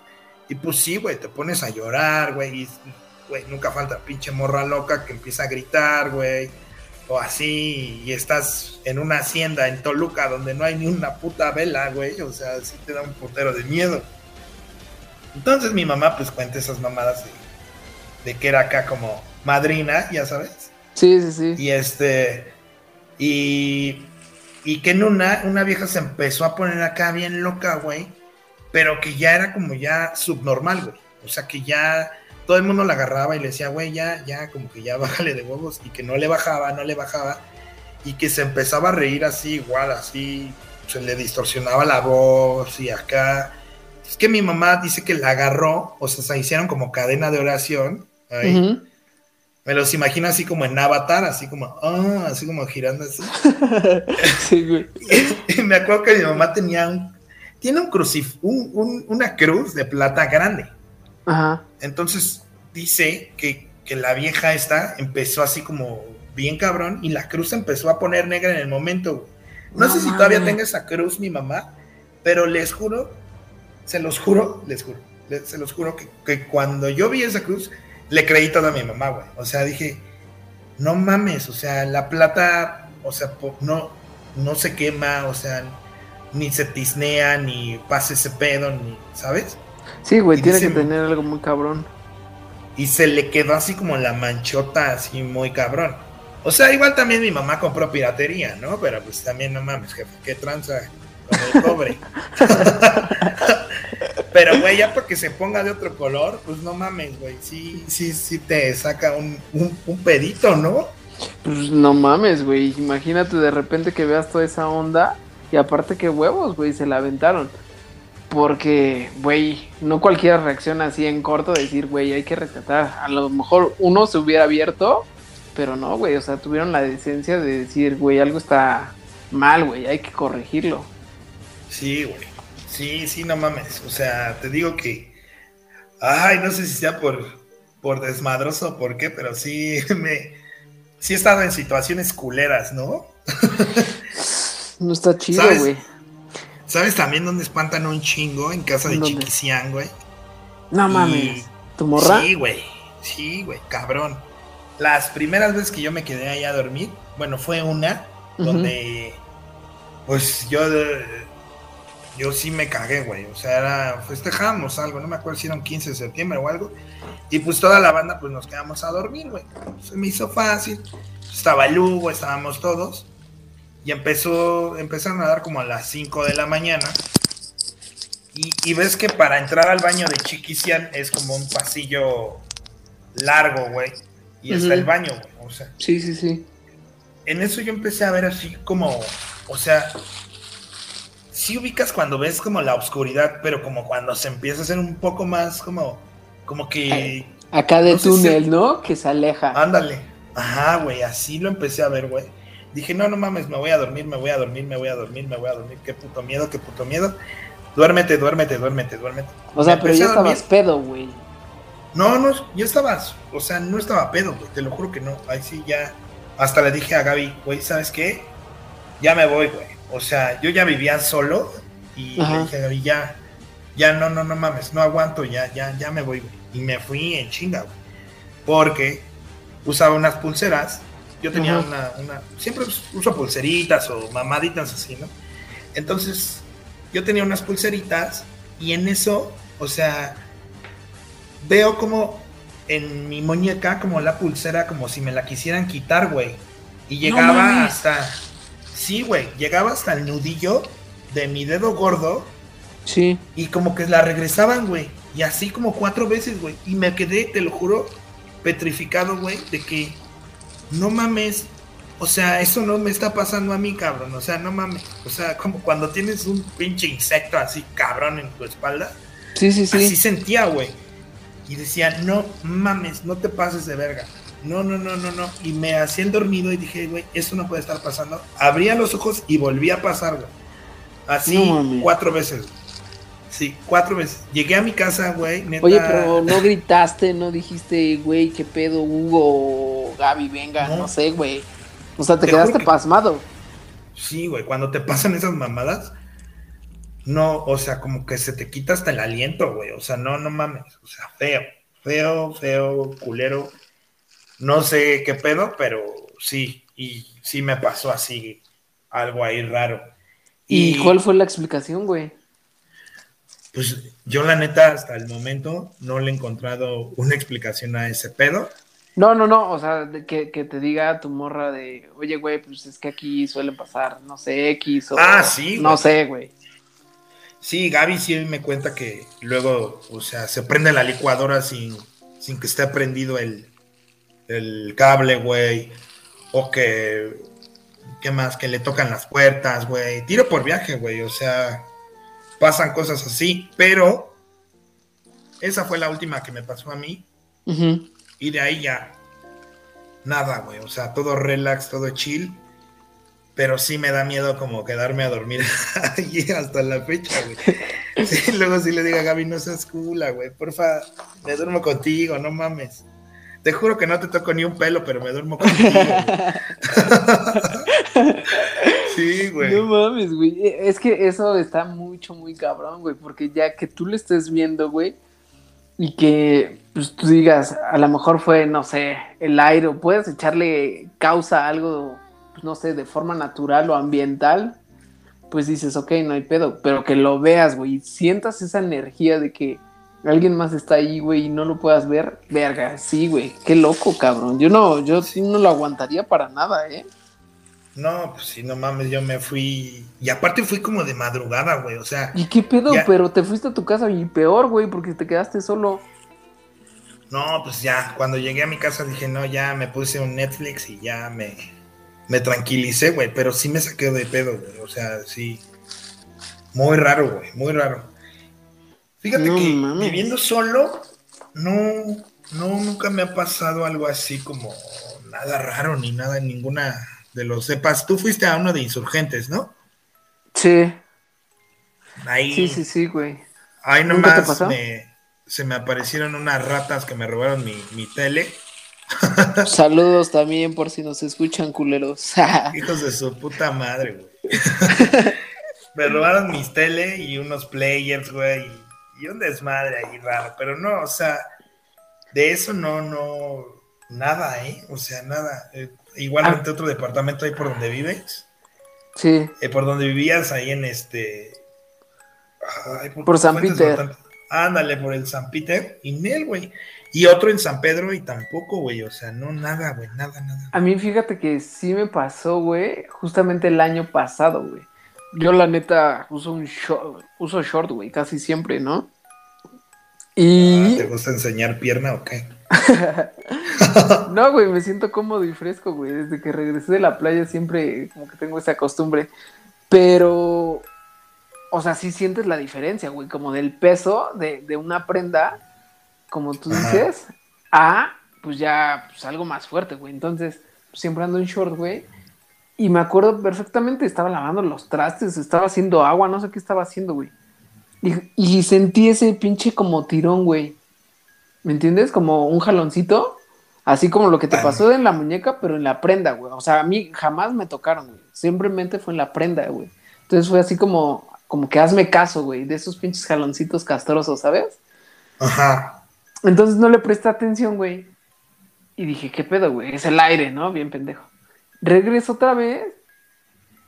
Y pues sí, güey, te pones a llorar, güey, y, güey, nunca falta pinche morra loca que empieza a gritar, güey o así y estás en una hacienda en Toluca donde no hay ni una puta vela, güey, o sea, sí te da un portero de miedo. Entonces mi mamá pues cuenta esas mamadas de, que era acá como madrina, ya sabes. Sí, sí, sí. Y este, y, y que en una, una vieja se empezó a poner acá bien loca, güey, pero que ya era como ya subnormal, güey. O sea, que ya todo el mundo la agarraba y le decía, güey, ya, ya, como que ya bájale de huevos, y que no le bajaba, no le bajaba, y que se empezaba a reír así, igual, así, se le distorsionaba la voz y acá. Es que mi mamá dice que la agarró, o sea, se hicieron como cadena de oración. Ahí. Me los imagino así como en Avatar, así como, ah, así como girando así. sí, güey. y, me acuerdo que mi mamá tenía un, tiene un crucif, un, una cruz de plata grande. Ajá. Entonces dice que, la vieja esta empezó así como bien cabrón y la cruz empezó a poner negra en el momento. No, sé si todavía tenga esa cruz mi mamá, pero les juro se los juro, les juro, se los juro que, cuando yo vi esa cruz, le creí todo a mi mamá, güey. O sea, dije, no mames, o sea, la plata, o sea, no, no se quema, o sea, ni se tisnea, ni pasa ese pedo, ni, ¿sabes? Sí, güey, tiene que tener algo muy cabrón. Y se le quedó así como la manchota, así muy cabrón. O sea, igual también mi mamá compró piratería, ¿no? Pero pues también no mames, jefe, qué tranza con el cobre. Pero, güey, ya porque se ponga de otro color, pues no mames, güey. Sí, sí, sí te saca un, un, pedito, ¿no? Pues no mames, güey. Imagínate de repente que veas toda esa onda. Y aparte que huevos, güey, se la aventaron. Porque, güey, no cualquiera reacciona así en corto, decir, güey, hay que rescatar. A lo mejor uno se hubiera abierto pero no, güey, o sea, tuvieron la decencia de decir, güey, algo está mal, güey, hay que corregirlo. Sí, güey. Sí, sí, no mames. O sea, te digo que. Ay, no sé si sea por, por desmadroso o por qué, pero sí me. Sí he estado en situaciones culeras, ¿no? no está chido, güey. ¿Sabes también dónde espantan un chingo? En casa de Chiquisián, güey. No mames. ¿Tu morra? Sí, güey. Sí, güey, cabrón las primeras veces que yo me quedé ahí a dormir, bueno, fue una donde, pues yo, yo sí me cagué, güey. O sea, era, festejamos algo, no me acuerdo si era un 15 de septiembre o algo. Y pues toda la banda, pues nos quedamos a dormir, güey. Se me hizo fácil. Estaba Lugo, estábamos todos. Y empezó, empezaron a dar como a las 5 de la mañana. Y, y, ves que para entrar al baño de Chiquisian es como un pasillo largo, güey y hasta el baño, O sea. Sí, sí, sí. En eso yo empecé a ver así como, o sea, sí ubicas cuando ves como la oscuridad, pero como cuando se empieza a hacer un poco más como, como que... Acá de túnel, ¿no? Que se aleja. Ándale. Ajá, güey, así lo empecé a ver, güey. Dije, no, no mames, me voy a dormir, me voy a dormir, me voy a dormir, me voy a dormir. Qué puto miedo, qué puto miedo. Duérmete, duérmete, duérmete, duérmete. O sea, pero ya estabas pedo, güey. No, no, yo estaba, o sea, no estaba pedo, güey, te lo juro que no. Ahí sí ya, hasta le dije a Gaby, güey, ¿sabes qué? Ya me voy, güey. O sea, yo ya vivía solo y le dije a Gaby, ya, ya no, no, no mames, no aguanto, ya, ya, ya me voy, güey. Y me fui en chinga, güey. Porque usaba unas pulseras. Yo tenía una, una, siempre uso pulseritas o mamaditas así, ¿no? Entonces, yo tenía unas pulseritas y en eso, o sea, veo como en mi muñeca, como la pulsera, como si me la quisieran quitar, güey. Y llegaba hasta. Sí, güey. Llegaba hasta el nudillo de mi dedo gordo. Sí. Y como que la regresaban, güey. Y así como cuatro veces, güey. Y me quedé, te lo juro, petrificado, güey, de que no mames. O sea, eso no me está pasando a mí, cabrón. O sea, no mames. O sea, como cuando tienes un pinche insecto así, cabrón, en tu espalda. Sí, sí, sí. Así sentía, güey y decía, no mames, no te pases de verga. No, no, no, no, no. Y me hacían dormido y dije, güey, esto no puede estar pasando. Abría los ojos y volví a pasar, güey. Así cuatro veces. Sí, cuatro veces. Llegué a mi casa, güey. Oye, pero no gritaste, no dijiste, güey, qué pedo, Hugo, Gaby, venga, no, sé, güey. O sea, te, quedaste pasmado. Sí, güey, cuando te pasan esas mamadas, no, o sea, como que se te quita hasta el aliento, güey. O sea, no, no mames. O sea, feo, feo, feo, culero. No sé qué pedo, pero sí, y sí me pasó así, algo ahí raro. ¿Y, cuál fue la explicación, güey? Pues yo la neta hasta el momento no le he encontrado una explicación a ese pedo. No, no, no, o sea, que, que, te diga tu morra de, oye, güey, pues es que aquí suele pasar, no sé, X o... Ah, sí. No sé, güey. Sí, Gaby sí me cuenta que luego, o sea, se prende la licuadora sin, sin que esté prendido el, el cable, güey. O que, ¿qué más? Que le tocan las puertas, güey. Tiro por viaje, güey. O sea, pasan cosas así. Pero esa fue la última que me pasó a mí. Y de ahí ya, nada, güey. O sea, todo relax, todo chill pero sí me da miedo como quedarme a dormir allí hasta la fecha, güey. Sí, luego sí le digo a Gaby, no seas cula, güey, porfa, me duermo contigo, no mames. Te juro que no te toco ni un pelo, pero me duermo contigo. Sí, güey. No mames, güey. E, es que eso está mucho, muy cabrón, güey. Porque ya que tú lo estés viendo, güey, y que pues, tú digas, a lo mejor fue, no sé, el aire, o puedes echarle causa a algo, pues, no sé, de forma natural o ambiental, pues dices, ok, no hay pedo. Pero que lo veas, güey, y sientas esa energía de que alguien más está ahí, güey, y no lo puedas ver, verga, sí, güey, qué loco, cabrón. Yo no, yo sí no lo aguantaría para nada, ¿eh? No, pues sí, no mames, yo me fui. Y aparte fui como de madrugada, güey, o sea. ¿Y qué pedo? Pero te fuiste a tu casa y peor, güey, porque te quedaste solo. No, pues ya, cuando llegué a mi casa dije, no, ya me puse un Netflix y ya me, me tranquilicé, güey, pero sí me saqué de pedo, güey, o sea, sí. Muy raro, güey, muy raro. Fíjate que viviendo solo, no, no, nunca me ha pasado algo así como nada raro ni nada, ninguna de los sepas. Tú fuiste a uno de insurgentes, ¿no? Sí. Ahí. Sí, sí, sí, güey. Ahí nomás se me aparecieron unas ratas que me robaron mi, mi tele. Saludos también por si nos escuchan, culeros. Hijos de su puta madre, güey. me robaron mis tele y unos players, güey y un desmadre ahí raro, pero no, o sea, de eso no, no, nada, ¿eh? O sea, nada. Eh, igualmente ah. otro departamento ahí por donde vives. Sí. Eh, por donde vivías ahí en este... por, San Peter. Ándale, por el San Peter y Nel, güey. Y otro en San Pedro y tampoco, güey. O sea, no, nada, güey, nada, nada. A mí fíjate que sí me pasó, güey, justamente el año pasado, güey. Yo la neta uso un short, uso short, güey, casi siempre, ¿no? Y... Ah, ¿Te gusta enseñar pierna o qué? no, güey, me siento cómodo y fresco, güey. Desde que regresé de la playa siempre como que tengo esa costumbre. Pero, o sea, sí sientes la diferencia, güey, como del peso de, de una prenda, como tú dices, a, pues ya, pues algo más fuerte, güey. Entonces, siempre ando en short, güey. Y me acuerdo perfectamente, estaba lavando los trastes, estaba haciendo agua, no sé qué estaba haciendo, güey. Y, sentí ese pinche como tirón, güey. ¿Me entiendes? Como un jaloncito. Así como lo que te pasó en la muñeca, pero en la prenda, güey. O sea, a mí jamás me tocaron, güey. Simplemente fue en la prenda, güey. Entonces fue así como, como que hazme caso, güey, de esos pinches jaloncitos castrosos, ¿sabes? Ajá. Entonces no le presté atención, güey. Y dije, ¿qué pedo, güey? Es el aire, ¿no? Bien pendejo. Regreso otra vez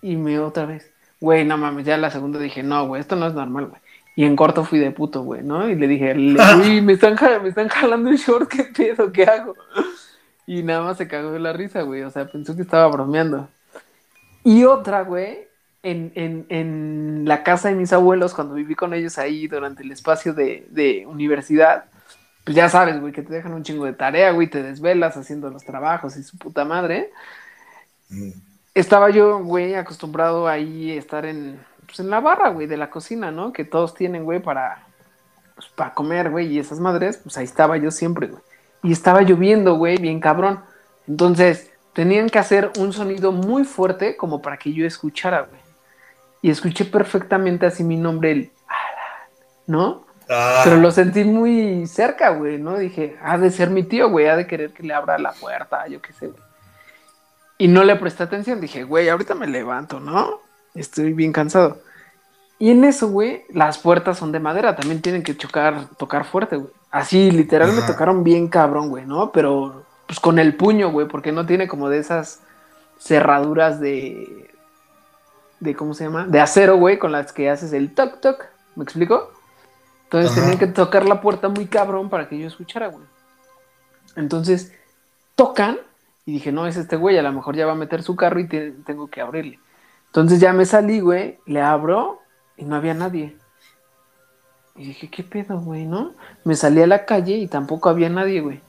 y me otra vez. Güey, no mames, ya la segunda dije, no, güey, esto no es normal, güey. Y en corto fui de puto, güey, ¿no? Y le dije, uy, me están, me están jalando el short, ¿qué pedo? ¿Qué hago? Y nada más se cagó de la risa, güey. O sea, pensó que estaba bromeando. Y otra, güey, en, en, en, la casa de mis abuelos, cuando viví con ellos ahí durante el espacio de, de universidad, pues ya sabes, güey, que te dejan un chingo de tarea, güey, te desvelas haciendo los trabajos y su puta madre. Mm. Estaba yo, güey, acostumbrado ahí a estar en, pues en la barra, güey, de la cocina, ¿no? Que todos tienen, güey, para, pues, para comer, güey, y esas madres, pues ahí estaba yo siempre, güey. Y estaba lloviendo, güey, bien cabrón. Entonces, tenían que hacer un sonido muy fuerte como para que yo escuchara, güey. Y escuché perfectamente así mi nombre, el ¿no? Ah. Pero lo sentí muy cerca, güey, ¿no? Dije, ha de ser mi tío, güey, ha de querer que le abra la puerta, yo qué sé, güey. Y no le presté atención, dije, güey, ahorita me levanto, ¿no? Estoy bien cansado. Y en eso, güey, las puertas son de madera, también tienen que chocar, tocar fuerte, güey. Así, literal, me tocaron bien cabrón, güey, ¿no? Pero, pues con el puño, güey, porque no tiene como de esas cerraduras de. de ¿Cómo se llama? De acero, güey, con las que haces el toc toc. ¿Me explico? Entonces tenían que tocar la puerta muy cabrón para que yo escuchara, güey. Entonces, tocan y dije, no, es este güey, a lo mejor ya va a meter su carro y tengo que abrirle. Entonces ya me salí, güey, le abro y no había nadie. Y dije, ¿qué pedo, güey, no? Me salí a la calle y tampoco había nadie, güey.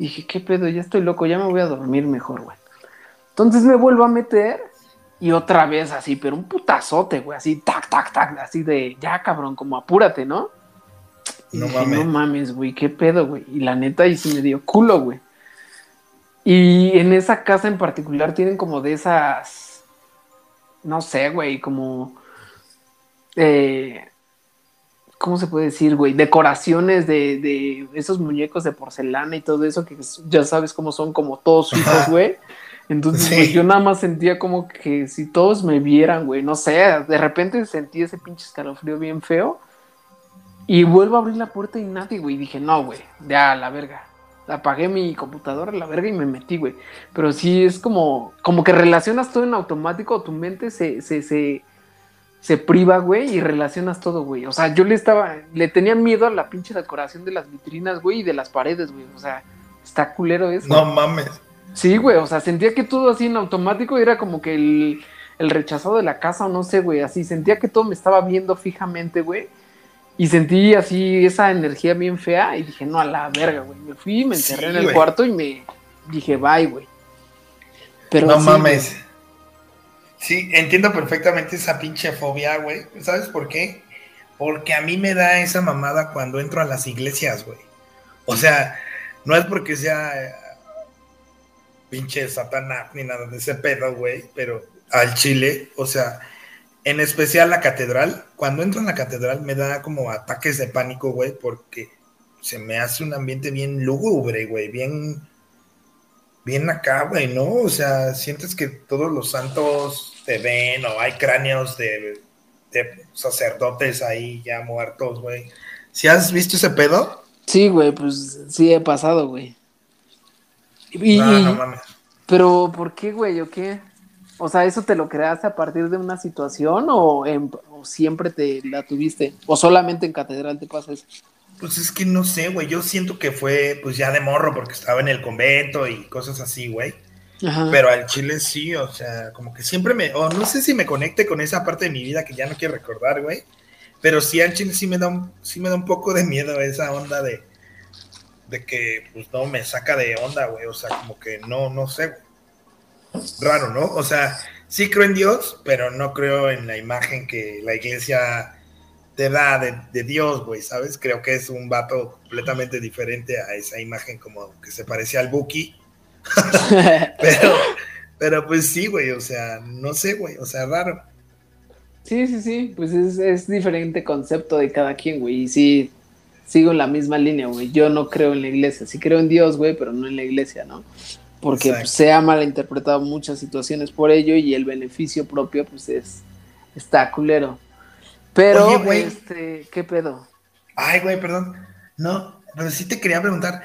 Y dije, ¿qué pedo? Ya estoy loco, ya me voy a dormir mejor, güey. Entonces me vuelvo a meter y otra vez así, pero un putazote, güey, así, tac, tac, tac, así de, ya cabrón, como apúrate, ¿no? no mames. No mames, güey, qué pedo, güey. Y la neta ahí sí me dio culo, güey. Y en esa casa en particular tienen como de esas no sé, güey, como... Eh, ¿Cómo se puede decir, güey? Decoraciones de, de, esos muñecos de porcelana y todo eso, que ya sabes cómo son, como todos hijos, güey. Entonces, pues, yo nada más sentía como que si todos me vieran, güey, no sé, de repente sentí ese pinche escalofrío bien feo. Y vuelvo a abrir la puerta y nadie, güey. Dije, no, güey, ya, la verga. Apagué mi computadora, la verga, y me metí, güey. Pero sí es como, como que relacionas todo en automático, tu mente se, se, se, se priva, güey, y relacionas todo, güey. O sea, yo le estaba, le tenía miedo a la pinche decoración de las vitrinas, güey, y de las paredes, güey. O sea, está culero eso. No mames. Sí, güey, o sea, sentía que todo así en automático era como que el, el rechazado de la casa, o no sé, güey, así sentía que todo me estaba viendo fijamente, güey. Y sentí así esa energía bien fea y dije, no, a la verga, güey. Me fui, me encerré en el cuarto y me dije, bye, güey. Pero no mames. Sí, entiendo perfectamente esa pinche fobia, güey. ¿Sabes por qué? Porque a mí me da esa mamada cuando entro a las iglesias, güey. O sea, no es porque sea pinche Satanás ni nada de ese pedo, güey, pero al Chile, o sea, en especial la catedral, cuando entro en la catedral me da como ataques de pánico, güey, porque se me hace un ambiente bien lúgubre, güey, bien, bien acá, güey, ¿no? O sea, sientes que todos los santos te ven o hay cráneos de, de sacerdotes ahí ya muertos, güey. ¿Si has visto ese pedo? Sí, güey, pues sí he pasado, güey. Y, no, mames. Pero, ¿por qué, güey? ¿O qué? O sea, ¿eso te lo creaste a partir de una situación o, siempre te la tuviste? ¿O solamente en catedral te pasa eso? Pues es que no sé, güey. Yo siento que fue, pues ya de morro, porque estaba en el convento y cosas así, güey. Pero al chile sí, o sea, como que siempre me, o no sé si me conecte con esa parte de mi vida que ya no quiero recordar, güey. Pero sí al chile sí me da un, sí me da un poco de miedo esa onda de, de que pues no me saca de onda, güey, o sea, como que no, no sé, raro, ¿no? O sea, sí creo en Dios, pero no creo en la imagen que la iglesia te da de, Dios, güey, ¿sabes? Creo que es un vato completamente diferente a esa imagen como que se parecía al Buki. pero, pero pues sí, güey, o sea, no sé, güey, o sea, raro. Sí, sí, sí, pues es, es diferente concepto de cada quien, güey, y sí, sigo en la misma línea, güey. Yo no creo en la iglesia. Sí creo en Dios, güey, pero no en la iglesia, ¿no? Porque se ha malinterpretado muchas situaciones por ello y el beneficio propio, pues es. Está culero. Pero, güey. Este, ¿qué pedo? Ay, güey, perdón. No, pero sí te quería preguntar.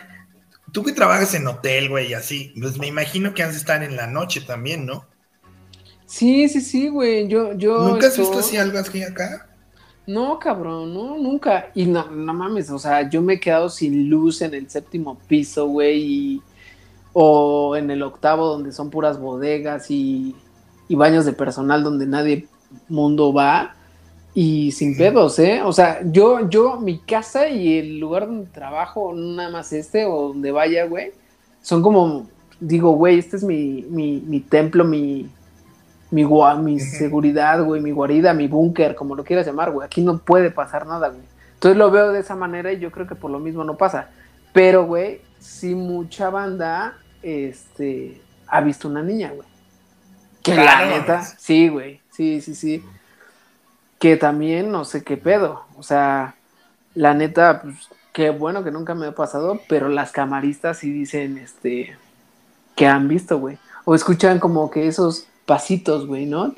Tú que trabajas en hotel, güey, y así, pues me imagino que has de estar en la noche también, ¿no? Sí, sí, sí, güey. Yo, yo. ¿Nunca has visto así algo así acá? No, cabrón, no, nunca. Y no, no mames, o sea, yo me he quedado sin luz en el séptimo piso, güey, o en el octavo donde son puras bodegas y, y baños de personal donde nadie mundo va y sin pedos, ¿eh? O sea, yo, yo, mi casa y el lugar donde trabajo, nada más este o donde vaya, güey, son como, digo, güey, este es mi, mi, mi templo, mi, mi, mi seguridad, güey, mi guarida, mi búnker, como lo quieras llamar, güey. Aquí no puede pasar nada, güey. Entonces lo veo de esa manera y yo creo que por lo mismo no pasa. Pero, güey, sí mucha banda, este, ha visto una niña, güey. Que la neta, sí, güey, sí, sí, sí. Que también no sé qué pedo. O sea, la neta, pues, qué bueno que nunca me ha pasado, pero las camaristas sí dicen, este, que han visto, güey. O escuchan como que esos pasitos, güey, ¿no?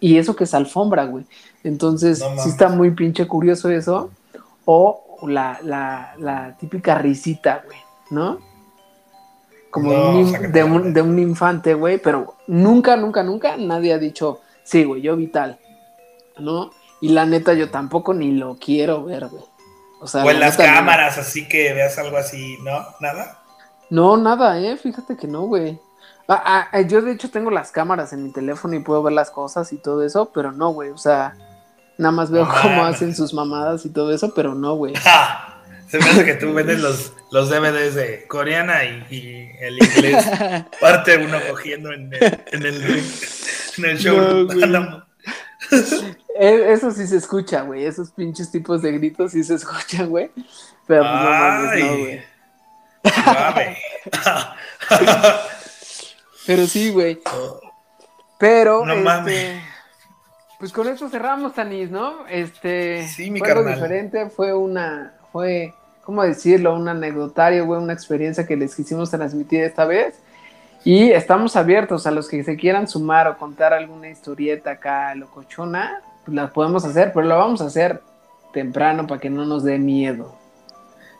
Y eso que es alfombra, güey. Entonces, sí está muy pinche curioso eso. O la, la, la típica risita, güey, ¿no? Como de, un, de un infante, güey, pero nunca, nunca, nunca nadie ha dicho, sí, güey, yo vital, ¿no? Y la neta, yo tampoco ni lo quiero ver, güey. O, sea, o en las cámaras, así que veas algo así, ¿no? ¿Nada? No, nada, eh, fíjate que no, güey. Ah, ah, yo de hecho tengo las cámaras en mi teléfono y puedo ver las cosas y todo eso, pero no, güey, o sea, nada más veo cómo hacen sus mamadas y todo eso, pero no, güey. Se me hace que tú vendes los, los DVDs de coreana y, el inglés parte uno cogiendo en el, en el, en el show. E, eso sí se escucha, güey. Esos pinches tipos de gritos sí se escuchan, güey. Pero pues no no, güey. Pero sí, güey. Pero, no este, pues con esto cerramos, Tanis, ¿no? Este, sí, mi fue algo diferente, fue una, fue, ¿cómo decirlo? Un anecdotario, güey, una experiencia que les quisimos transmitir esta vez. Y estamos abiertos a los que se quieran sumar o contar alguna historieta acá locochona, pues las podemos hacer, pero lo vamos a hacer temprano para que no nos dé miedo.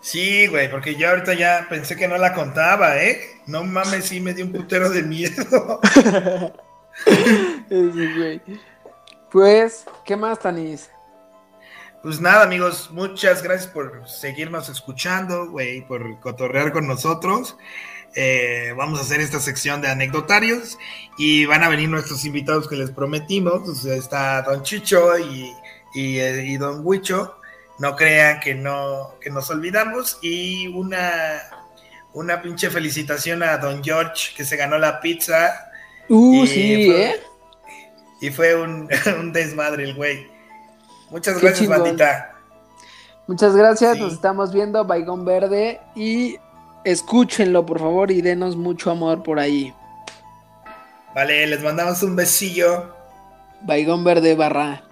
Sí, güey, porque yo ahorita ya pensé que no la contaba, ¿eh? No mames, sí me dio un putero de miedo. sí, güey. Pues, ¿qué más, Tanis? Pues nada, amigos, muchas gracias por seguirnos escuchando, güey, por cotorrear con nosotros. Eh, vamos a hacer esta sección de anecdotarios y van a venir nuestros invitados que les prometimos. está Don Chicho y, eh, y, Don Huicho. No crean que no que nos olvidamos. Y una, una pinche felicitación a Don George que se ganó la pizza. Uh, sí, ¿eh? Y fue un, un desmadre el güey. Muchas gracias, bandita. Muchas gracias, nos estamos viendo, Baigón Verde, y escúchenlo, por favor, y denos mucho amor por ahí. Vale, les mandamos un besillo. Baigón Verde barra.